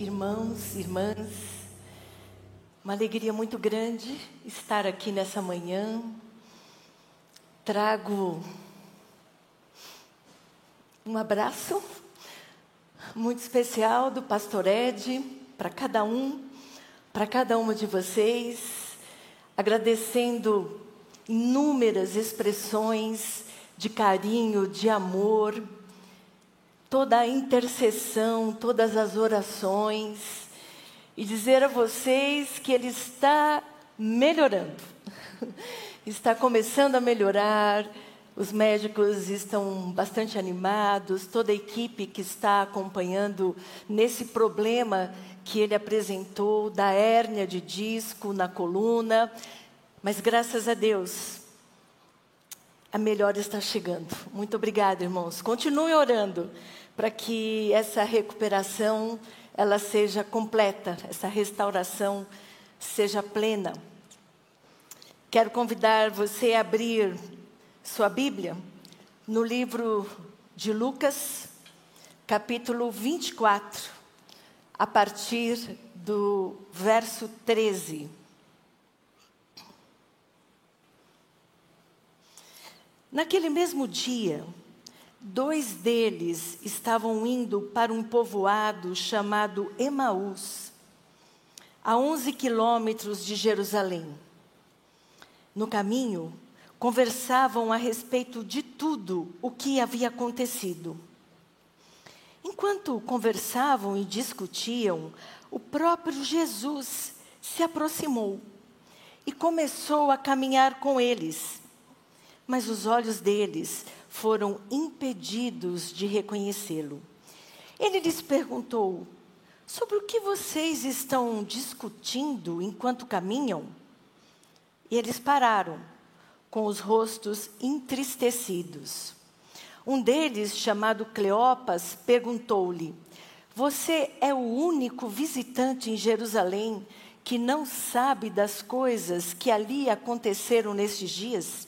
irmãos, irmãs. Uma alegria muito grande estar aqui nessa manhã. Trago um abraço muito especial do pastor Ed para cada um, para cada uma de vocês, agradecendo inúmeras expressões de carinho, de amor, toda a intercessão, todas as orações e dizer a vocês que ele está melhorando. está começando a melhorar. Os médicos estão bastante animados, toda a equipe que está acompanhando nesse problema que ele apresentou da hérnia de disco na coluna. Mas graças a Deus, a melhora está chegando. Muito obrigada, irmãos. Continue orando para que essa recuperação ela seja completa, essa restauração seja plena. Quero convidar você a abrir sua Bíblia no livro de Lucas, capítulo 24, a partir do verso 13. Naquele mesmo dia, Dois deles estavam indo para um povoado chamado Emaús, a 11 quilômetros de Jerusalém. No caminho, conversavam a respeito de tudo o que havia acontecido. Enquanto conversavam e discutiam, o próprio Jesus se aproximou e começou a caminhar com eles. Mas os olhos deles foram impedidos de reconhecê-lo. Ele lhes perguntou: Sobre o que vocês estão discutindo enquanto caminham? E eles pararam, com os rostos entristecidos. Um deles, chamado Cleopas, perguntou-lhe: Você é o único visitante em Jerusalém que não sabe das coisas que ali aconteceram nestes dias?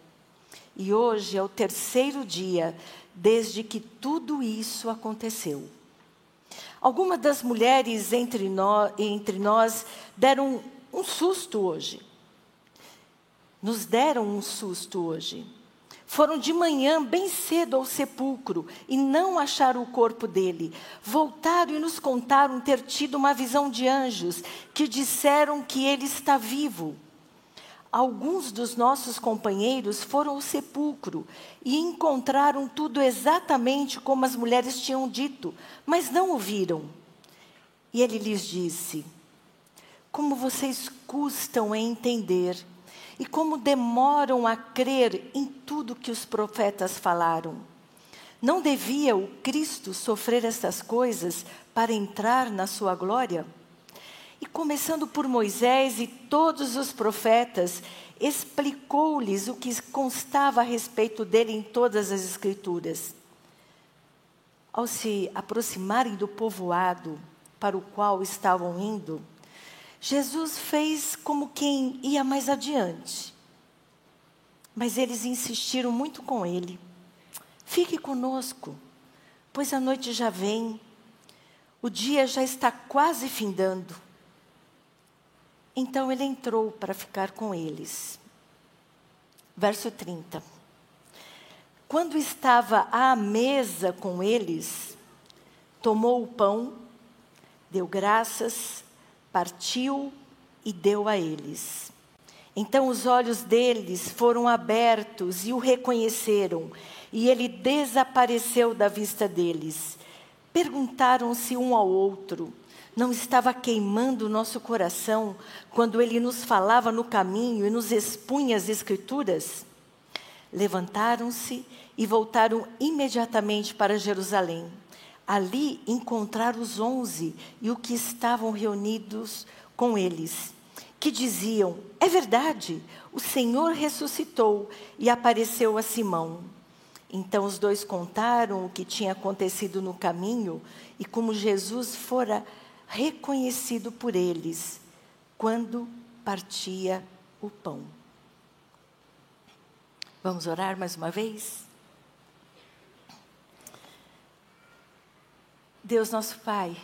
E hoje é o terceiro dia desde que tudo isso aconteceu. Algumas das mulheres entre nós, entre nós deram um susto hoje. Nos deram um susto hoje. Foram de manhã bem cedo ao sepulcro e não acharam o corpo dele. Voltaram e nos contaram ter tido uma visão de anjos que disseram que ele está vivo alguns dos nossos companheiros foram ao sepulcro e encontraram tudo exatamente como as mulheres tinham dito, mas não o viram. E ele lhes disse: Como vocês custam a entender e como demoram a crer em tudo que os profetas falaram. Não devia o Cristo sofrer estas coisas para entrar na sua glória? E começando por Moisés e todos os profetas, explicou-lhes o que constava a respeito dele em todas as Escrituras. Ao se aproximarem do povoado para o qual estavam indo, Jesus fez como quem ia mais adiante. Mas eles insistiram muito com ele. Fique conosco, pois a noite já vem, o dia já está quase findando. Então ele entrou para ficar com eles. Verso 30. Quando estava à mesa com eles, tomou o pão, deu graças, partiu e deu a eles. Então os olhos deles foram abertos e o reconheceram, e ele desapareceu da vista deles. Perguntaram-se um ao outro: não estava queimando o nosso coração quando ele nos falava no caminho e nos expunha as Escrituras? Levantaram-se e voltaram imediatamente para Jerusalém. ali encontrar os onze e o que estavam reunidos com eles, que diziam: É verdade, o Senhor ressuscitou e apareceu a Simão. Então os dois contaram o que tinha acontecido no caminho e como Jesus fora reconhecido por eles quando partia o pão. Vamos orar mais uma vez? Deus nosso Pai,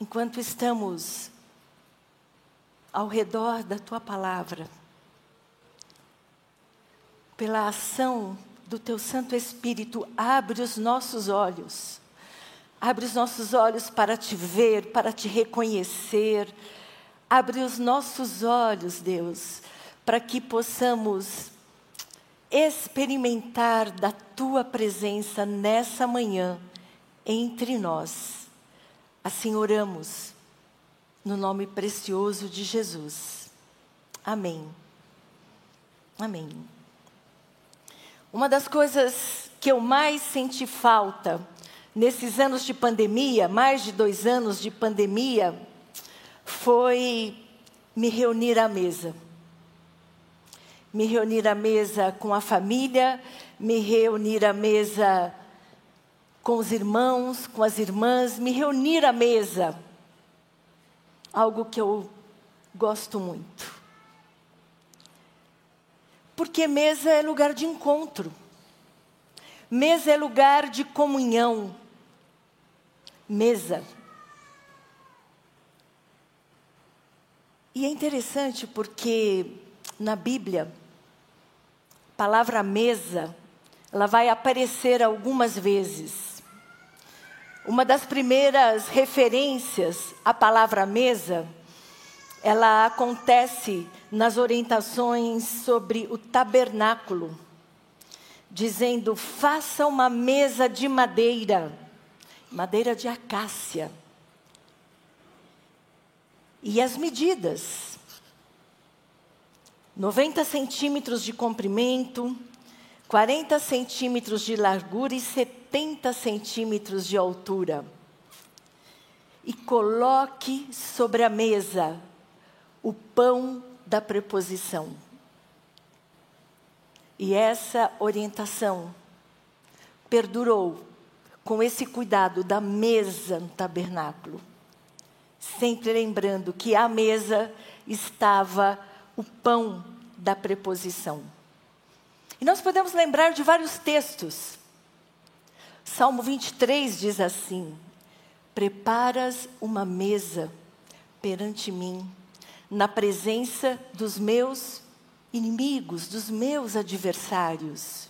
enquanto estamos ao redor da tua palavra, pela ação do teu Santo Espírito, abre os nossos olhos, abre os nossos olhos para te ver, para te reconhecer, abre os nossos olhos, Deus, para que possamos experimentar da tua presença nessa manhã entre nós. Assim oramos, no nome precioso de Jesus. Amém. Amém. Uma das coisas que eu mais senti falta nesses anos de pandemia, mais de dois anos de pandemia, foi me reunir à mesa me reunir à mesa com a família, me reunir à mesa com os irmãos, com as irmãs, me reunir à mesa. Algo que eu gosto muito. Porque mesa é lugar de encontro. Mesa é lugar de comunhão. Mesa. E é interessante porque na Bíblia, palavra mesa, ela vai aparecer algumas vezes. Uma das primeiras referências à palavra mesa, ela acontece nas orientações sobre o tabernáculo, dizendo: faça uma mesa de madeira, madeira de acácia. E as medidas 90 centímetros de comprimento, 40 centímetros de largura e 70 centímetros de altura. E coloque sobre a mesa o pão da preposição. E essa orientação perdurou com esse cuidado da mesa no tabernáculo, sempre lembrando que a mesa estava o pão da preposição. E nós podemos lembrar de vários textos. Salmo 23 diz assim: Preparas uma mesa perante mim, na presença dos meus inimigos, dos meus adversários.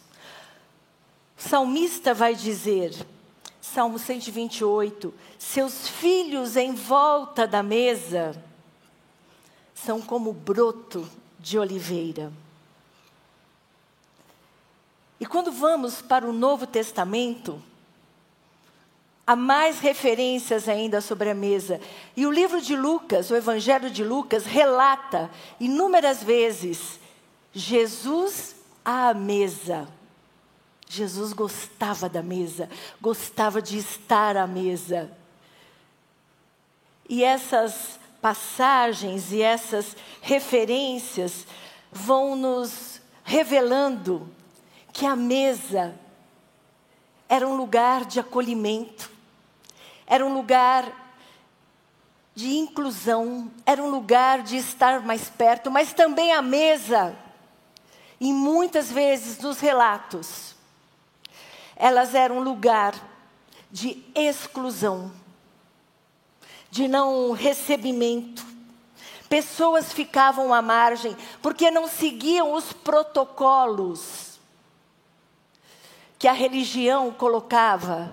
O salmista vai dizer, Salmo 128, seus filhos em volta da mesa são como broto de oliveira. E quando vamos para o Novo Testamento, há mais referências ainda sobre a mesa. E o livro de Lucas, o Evangelho de Lucas, relata inúmeras vezes Jesus à mesa. Jesus gostava da mesa, gostava de estar à mesa. E essas passagens e essas referências vão nos revelando que a mesa era um lugar de acolhimento, era um lugar de inclusão, era um lugar de estar mais perto, mas também a mesa, e muitas vezes nos relatos, elas eram lugar de exclusão de não recebimento. Pessoas ficavam à margem porque não seguiam os protocolos que a religião colocava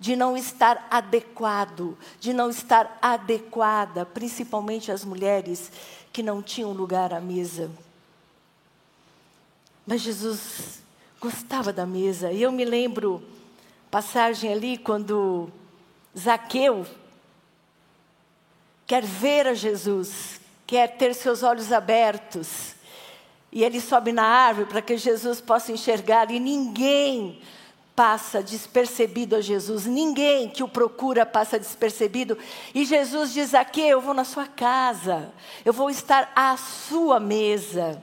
de não estar adequado, de não estar adequada, principalmente as mulheres que não tinham lugar à mesa. Mas Jesus gostava da mesa. E eu me lembro passagem ali quando Zaqueu quer ver a Jesus, quer ter seus olhos abertos. E ele sobe na árvore para que Jesus possa enxergar, e ninguém passa despercebido a Jesus, ninguém que o procura passa despercebido. E Jesus diz aqui: Eu vou na sua casa, eu vou estar à sua mesa.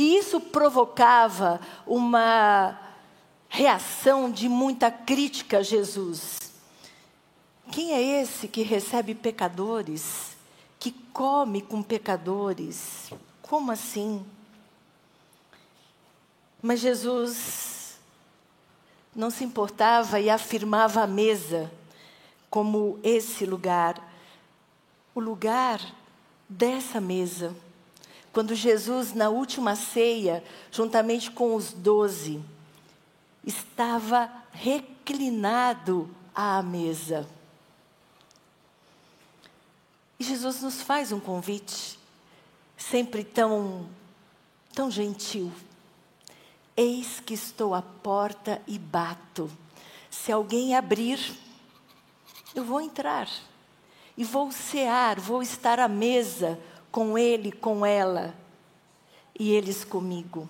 E isso provocava uma reação de muita crítica a Jesus. Quem é esse que recebe pecadores, que come com pecadores? Como assim? Mas Jesus não se importava e afirmava a mesa como esse lugar, o lugar dessa mesa. Quando Jesus, na última ceia, juntamente com os doze, estava reclinado à mesa. E Jesus nos faz um convite, sempre tão, tão gentil. Eis que estou à porta e bato. Se alguém abrir, eu vou entrar e vou cear, vou estar à mesa com ele, com ela e eles comigo.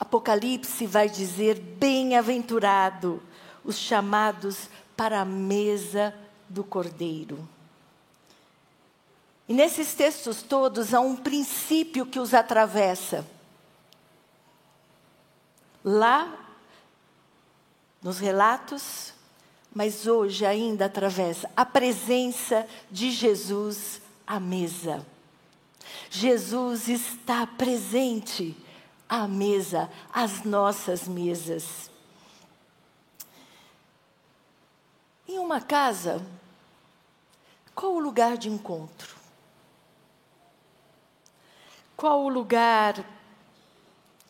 Apocalipse vai dizer: bem-aventurado os chamados para a mesa do Cordeiro. E nesses textos todos há um princípio que os atravessa. Lá, nos relatos, mas hoje ainda atravessa a presença de Jesus à mesa. Jesus está presente à mesa, às nossas mesas. Em uma casa, qual o lugar de encontro? Qual o lugar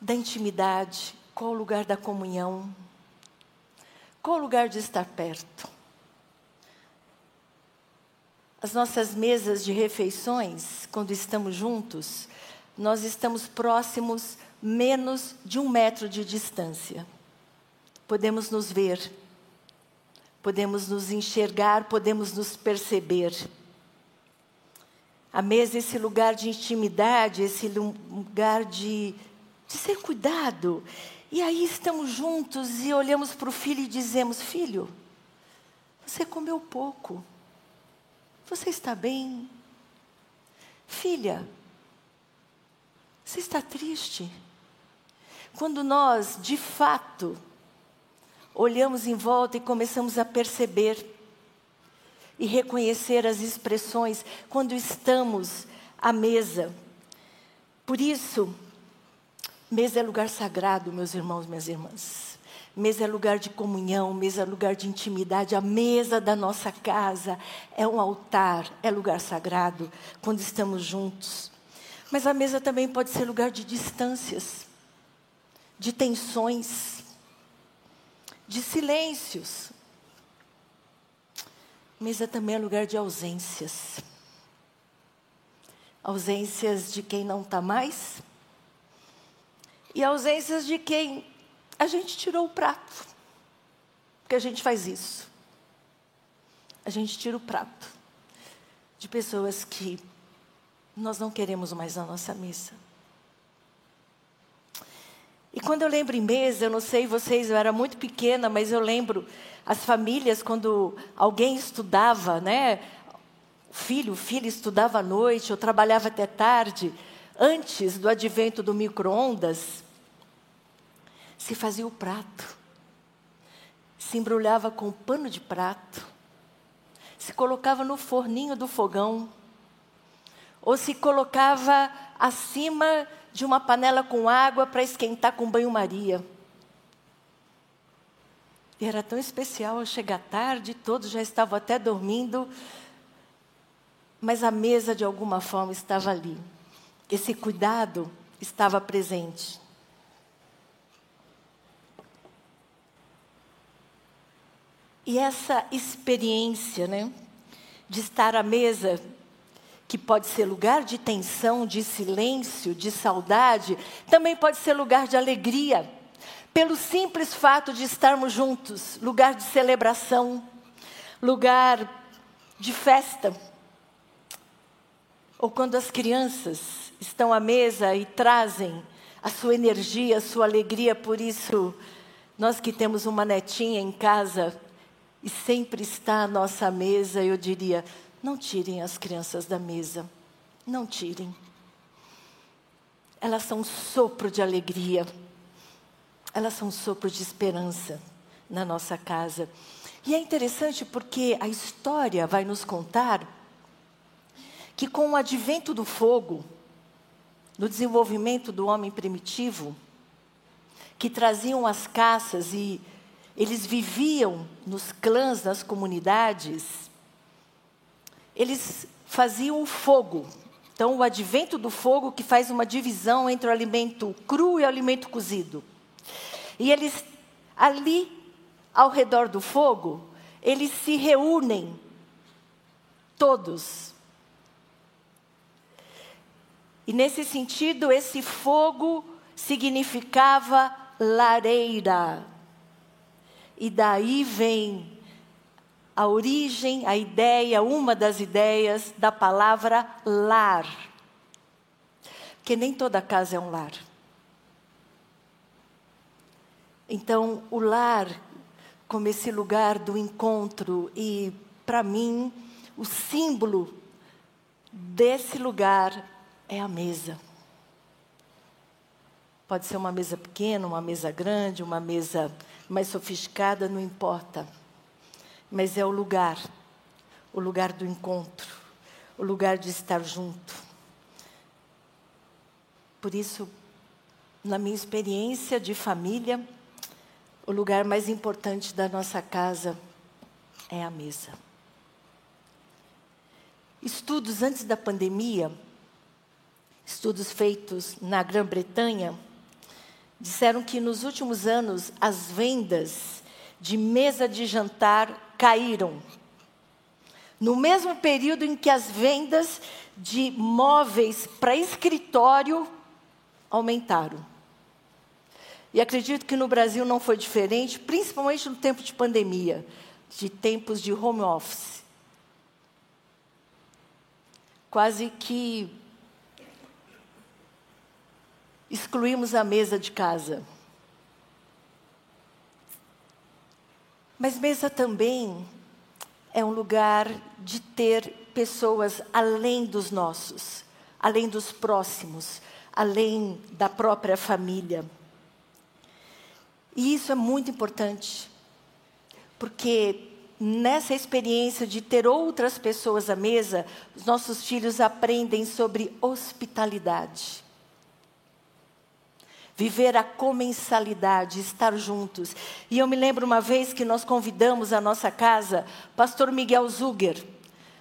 da intimidade? Qual o lugar da comunhão? Qual o lugar de estar perto? As nossas mesas de refeições, quando estamos juntos, nós estamos próximos menos de um metro de distância. Podemos nos ver, podemos nos enxergar, podemos nos perceber. A mesa, esse lugar de intimidade, esse lugar de, de ser cuidado. E aí estamos juntos e olhamos para o filho e dizemos: Filho, você comeu pouco. Você está bem? Filha, você está triste? Quando nós, de fato, olhamos em volta e começamos a perceber e reconhecer as expressões quando estamos à mesa. Por isso, mesa é lugar sagrado, meus irmãos, minhas irmãs. Mesa é lugar de comunhão, mesa é lugar de intimidade. A mesa da nossa casa é um altar, é lugar sagrado quando estamos juntos. Mas a mesa também pode ser lugar de distâncias, de tensões, de silêncios. Mesa também é lugar de ausências. Ausências de quem não está mais e ausências de quem a gente tirou o prato. Porque a gente faz isso. A gente tira o prato de pessoas que nós não queremos mais na nossa mesa. E quando eu lembro em mesa, eu não sei vocês, eu era muito pequena, mas eu lembro as famílias quando alguém estudava, né? O filho, o filho estudava à noite, ou trabalhava até tarde, antes do advento do micro-ondas, se fazia o prato, se embrulhava com pano de prato, se colocava no forninho do fogão, ou se colocava acima de uma panela com água para esquentar com banho-maria. E era tão especial ao chegar tarde, todos já estavam até dormindo, mas a mesa de alguma forma estava ali. Esse cuidado estava presente. E essa experiência, né, de estar à mesa, que pode ser lugar de tensão, de silêncio, de saudade, também pode ser lugar de alegria, pelo simples fato de estarmos juntos, lugar de celebração, lugar de festa. Ou quando as crianças estão à mesa e trazem a sua energia, a sua alegria, por isso, nós que temos uma netinha em casa e sempre está à nossa mesa, eu diria: não tirem as crianças da mesa, não tirem. Elas são um sopro de alegria, elas são um sopro de esperança na nossa casa. E é interessante porque a história vai nos contar que, com o advento do fogo, no desenvolvimento do homem primitivo, que traziam as caças e eles viviam nos clãs, nas comunidades, eles faziam fogo. Então, o advento do fogo que faz uma divisão entre o alimento cru e o alimento cozido. E eles, ali, ao redor do fogo, eles se reúnem, todos. E nesse sentido, esse fogo significava lareira. E daí vem a origem, a ideia, uma das ideias da palavra lar. Porque nem toda casa é um lar. Então, o lar, como esse lugar do encontro, e para mim, o símbolo desse lugar é a mesa. Pode ser uma mesa pequena, uma mesa grande, uma mesa mais sofisticada, não importa. Mas é o lugar, o lugar do encontro, o lugar de estar junto. Por isso, na minha experiência de família, o lugar mais importante da nossa casa é a mesa. Estudos antes da pandemia estudos feitos na Grã-Bretanha, disseram que nos últimos anos as vendas de mesa de jantar caíram. No mesmo período em que as vendas de móveis para escritório aumentaram. E acredito que no Brasil não foi diferente, principalmente no tempo de pandemia, de tempos de home office. Quase que excluímos a mesa de casa. Mas mesa também é um lugar de ter pessoas além dos nossos, além dos próximos, além da própria família. E isso é muito importante, porque nessa experiência de ter outras pessoas à mesa, os nossos filhos aprendem sobre hospitalidade viver a comensalidade, estar juntos. E eu me lembro uma vez que nós convidamos à nossa casa pastor Miguel Zuger.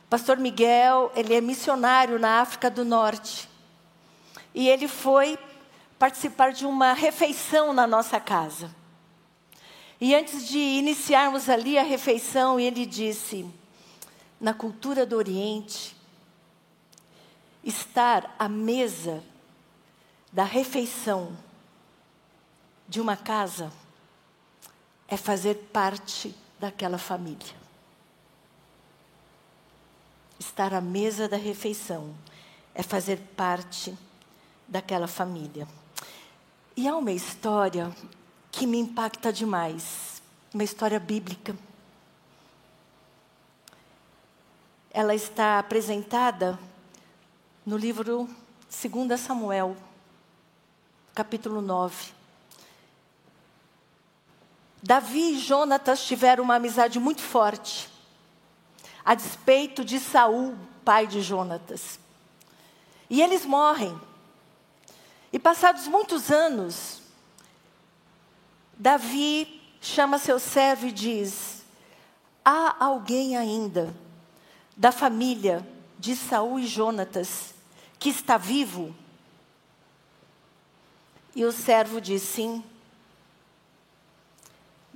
Pastor Miguel, ele é missionário na África do Norte. E ele foi participar de uma refeição na nossa casa. E antes de iniciarmos ali a refeição, ele disse: na cultura do Oriente, estar à mesa da refeição de uma casa é fazer parte daquela família. Estar à mesa da refeição é fazer parte daquela família. E há uma história que me impacta demais, uma história bíblica. Ela está apresentada no livro 2 Samuel, capítulo 9. Davi e Jonatas tiveram uma amizade muito forte, a despeito de Saul, pai de Jonatas. E eles morrem. E passados muitos anos, Davi chama seu servo e diz: Há alguém ainda da família de Saul e Jonatas que está vivo? E o servo diz: Sim.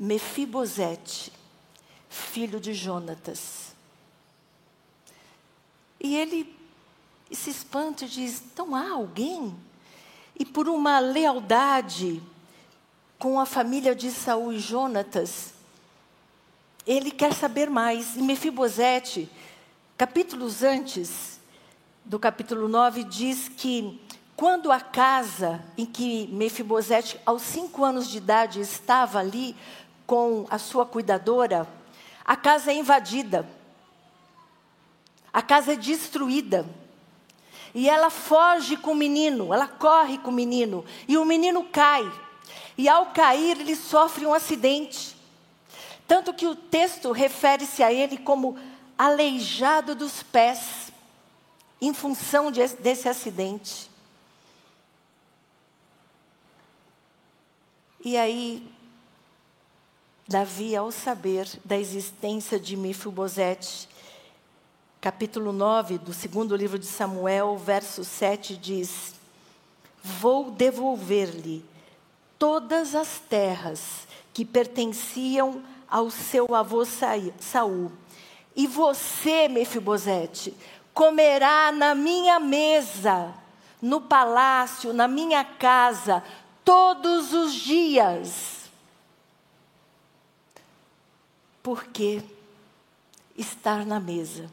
Mefibosete, filho de Jonatas. E ele se espanta e diz: então há alguém? E por uma lealdade com a família de Saul e Jonatas, ele quer saber mais. E Mefibosete, capítulos antes do capítulo 9, diz que quando a casa em que Mefibosete, aos cinco anos de idade, estava ali com a sua cuidadora, a casa é invadida, a casa é destruída. E ela foge com o menino, ela corre com o menino, e o menino cai. E ao cair, ele sofre um acidente. Tanto que o texto refere-se a ele como aleijado dos pés, em função de, desse acidente. E aí, Davi, ao saber da existência de Mefibosete, capítulo 9 do segundo livro de Samuel, verso 7 diz: Vou devolver-lhe todas as terras que pertenciam ao seu avô Saul. E você, Mefibosete, comerá na minha mesa, no palácio, na minha casa, todos os dias. Porque estar na mesa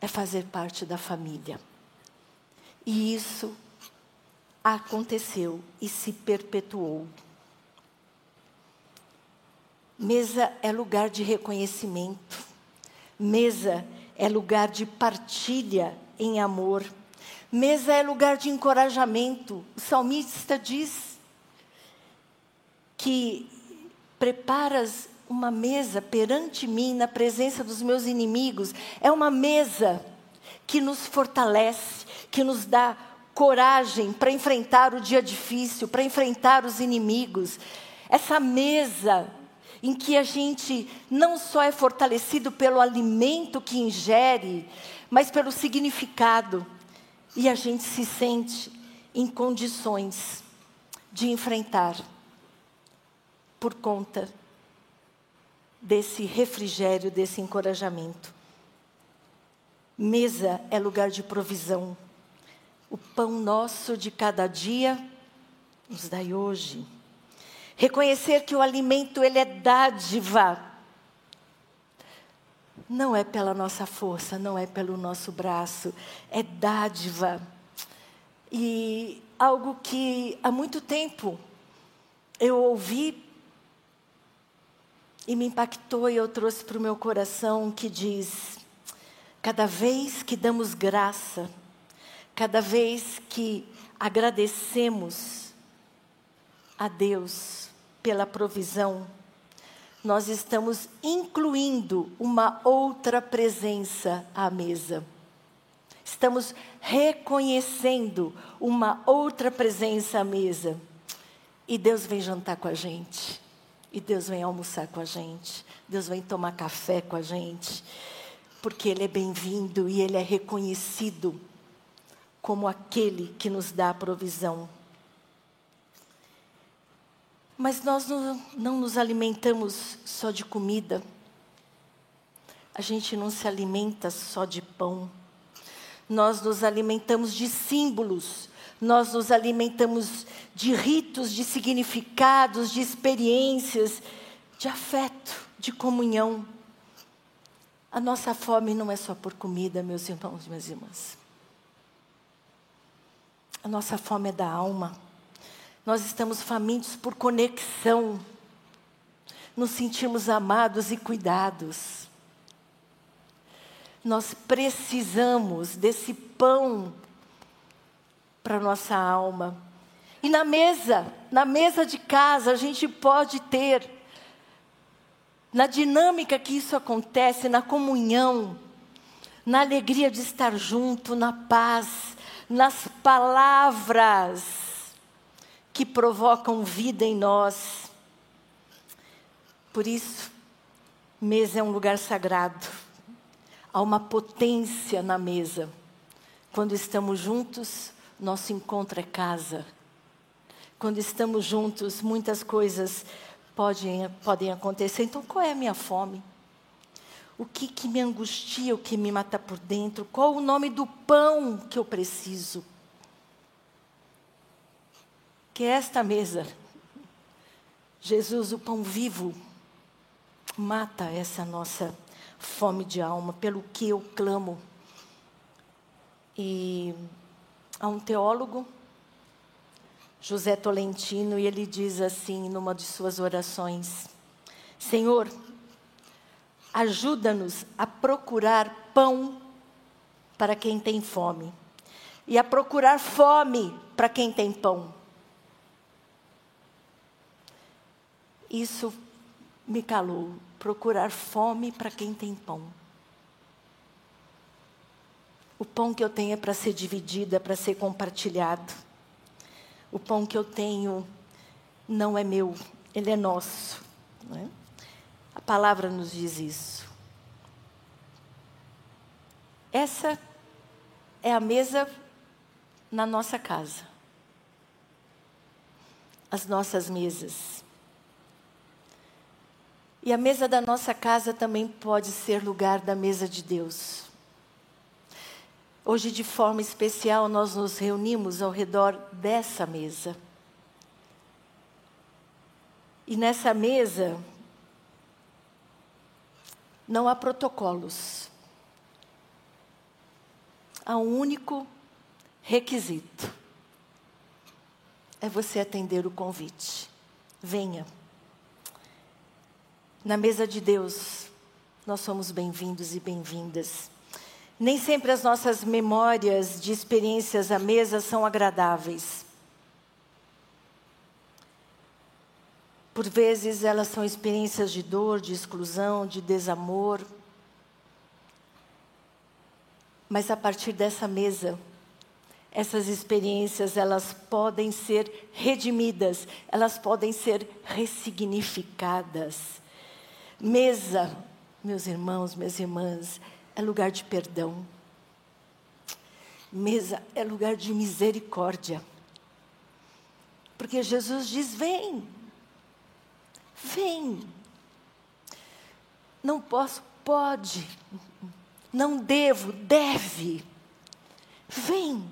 é fazer parte da família. E isso aconteceu e se perpetuou. Mesa é lugar de reconhecimento. Mesa é lugar de partilha em amor. Mesa é lugar de encorajamento. O salmista diz que preparas uma mesa perante mim na presença dos meus inimigos. É uma mesa que nos fortalece, que nos dá coragem para enfrentar o dia difícil, para enfrentar os inimigos. Essa mesa em que a gente não só é fortalecido pelo alimento que ingere, mas pelo significado, e a gente se sente em condições de enfrentar por conta desse refrigério, desse encorajamento. Mesa é lugar de provisão. O pão nosso de cada dia nos dai hoje. Reconhecer que o alimento ele é dádiva. Não é pela nossa força, não é pelo nosso braço, é dádiva. E algo que há muito tempo eu ouvi e me impactou e eu trouxe para o meu coração que diz: cada vez que damos graça, cada vez que agradecemos a Deus, pela provisão, nós estamos incluindo uma outra presença à mesa. Estamos reconhecendo uma outra presença à mesa. E Deus vem jantar com a gente. E Deus vem almoçar com a gente. Deus vem tomar café com a gente. Porque Ele é bem-vindo e Ele é reconhecido como aquele que nos dá a provisão. Mas nós não, não nos alimentamos só de comida. A gente não se alimenta só de pão. Nós nos alimentamos de símbolos. Nós nos alimentamos de ritos, de significados, de experiências, de afeto, de comunhão. A nossa fome não é só por comida, meus irmãos, minhas irmãs. A nossa fome é da alma. Nós estamos famintos por conexão. Nos sentimos amados e cuidados. Nós precisamos desse pão para nossa alma. E na mesa, na mesa de casa, a gente pode ter, na dinâmica que isso acontece, na comunhão, na alegria de estar junto, na paz, nas palavras que provocam vida em nós. Por isso, mesa é um lugar sagrado. Há uma potência na mesa. Quando estamos juntos, nosso encontro é casa. Quando estamos juntos, muitas coisas podem, podem acontecer. Então, qual é a minha fome? O que, que me angustia, o que me mata por dentro? Qual o nome do pão que eu preciso? que esta mesa, Jesus, o pão vivo, mata essa nossa fome de alma, pelo que eu clamo. E a um teólogo, José Tolentino, e ele diz assim numa de suas orações: Senhor, ajuda-nos a procurar pão para quem tem fome e a procurar fome para quem tem pão. Isso me calou, procurar fome para quem tem pão. O pão que eu tenho é para ser dividido, é para ser compartilhado. O pão que eu tenho não é meu, ele é nosso. É? A palavra nos diz isso. Essa é a mesa na nossa casa. As nossas mesas. E a mesa da nossa casa também pode ser lugar da mesa de Deus. Hoje, de forma especial, nós nos reunimos ao redor dessa mesa. E nessa mesa, não há protocolos. Há um único requisito: é você atender o convite. Venha. Na mesa de Deus, nós somos bem-vindos e bem-vindas. Nem sempre as nossas memórias de experiências à mesa são agradáveis. Por vezes elas são experiências de dor, de exclusão, de desamor. Mas a partir dessa mesa, essas experiências elas podem ser redimidas, elas podem ser ressignificadas. Mesa, meus irmãos, minhas irmãs, é lugar de perdão. Mesa é lugar de misericórdia. Porque Jesus diz: vem, vem. Não posso, pode. Não devo, deve. Vem.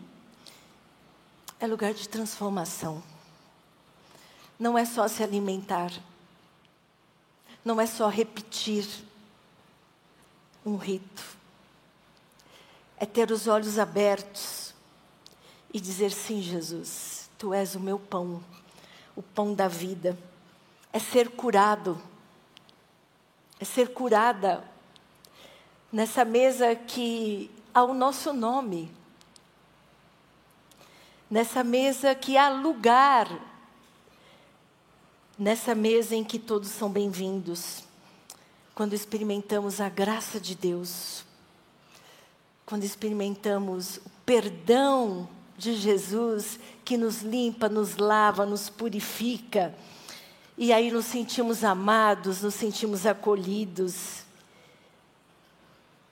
É lugar de transformação. Não é só se alimentar. Não é só repetir um rito. É ter os olhos abertos e dizer: sim, Jesus, tu és o meu pão, o pão da vida. É ser curado, é ser curada nessa mesa que há o nosso nome, nessa mesa que há lugar, nessa mesa em que todos são bem-vindos, quando experimentamos a graça de Deus, quando experimentamos o perdão de Jesus que nos limpa, nos lava, nos purifica. E aí nos sentimos amados, nos sentimos acolhidos.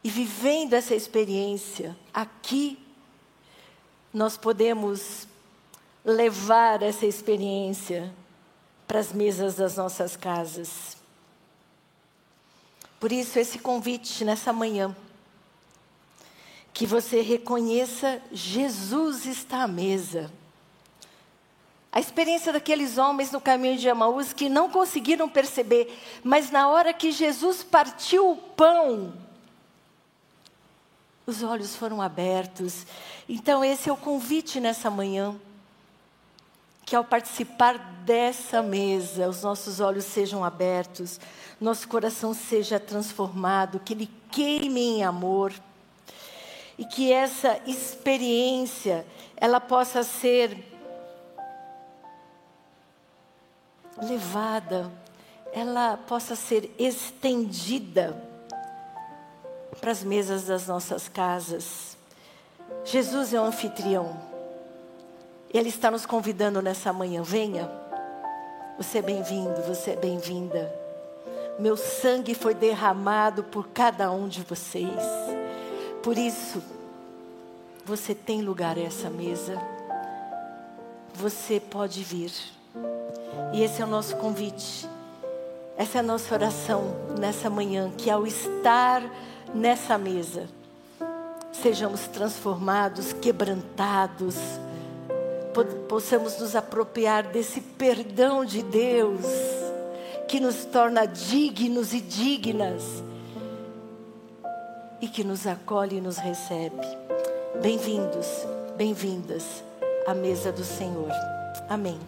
E vivendo essa experiência aqui, nós podemos levar essa experiência para as mesas das nossas casas. Por isso, esse convite nessa manhã, que você reconheça Jesus está à mesa. A experiência daqueles homens no caminho de Emaús que não conseguiram perceber, mas na hora que Jesus partiu o pão, os olhos foram abertos. Então, esse é o convite nessa manhã. Que ao participar dessa mesa, os nossos olhos sejam abertos, nosso coração seja transformado, que ele queime em amor. E que essa experiência, ela possa ser levada, ela possa ser estendida para as mesas das nossas casas. Jesus é o anfitrião. Ele está nos convidando nessa manhã. Venha. Você é bem-vindo, você é bem-vinda. Meu sangue foi derramado por cada um de vocês. Por isso, você tem lugar a essa mesa. Você pode vir. E esse é o nosso convite. Essa é a nossa oração nessa manhã, que ao estar nessa mesa sejamos transformados, quebrantados, possamos nos apropriar desse perdão de Deus que nos torna dignos e dignas e que nos acolhe e nos recebe. Bem-vindos, bem-vindas à mesa do Senhor. Amém.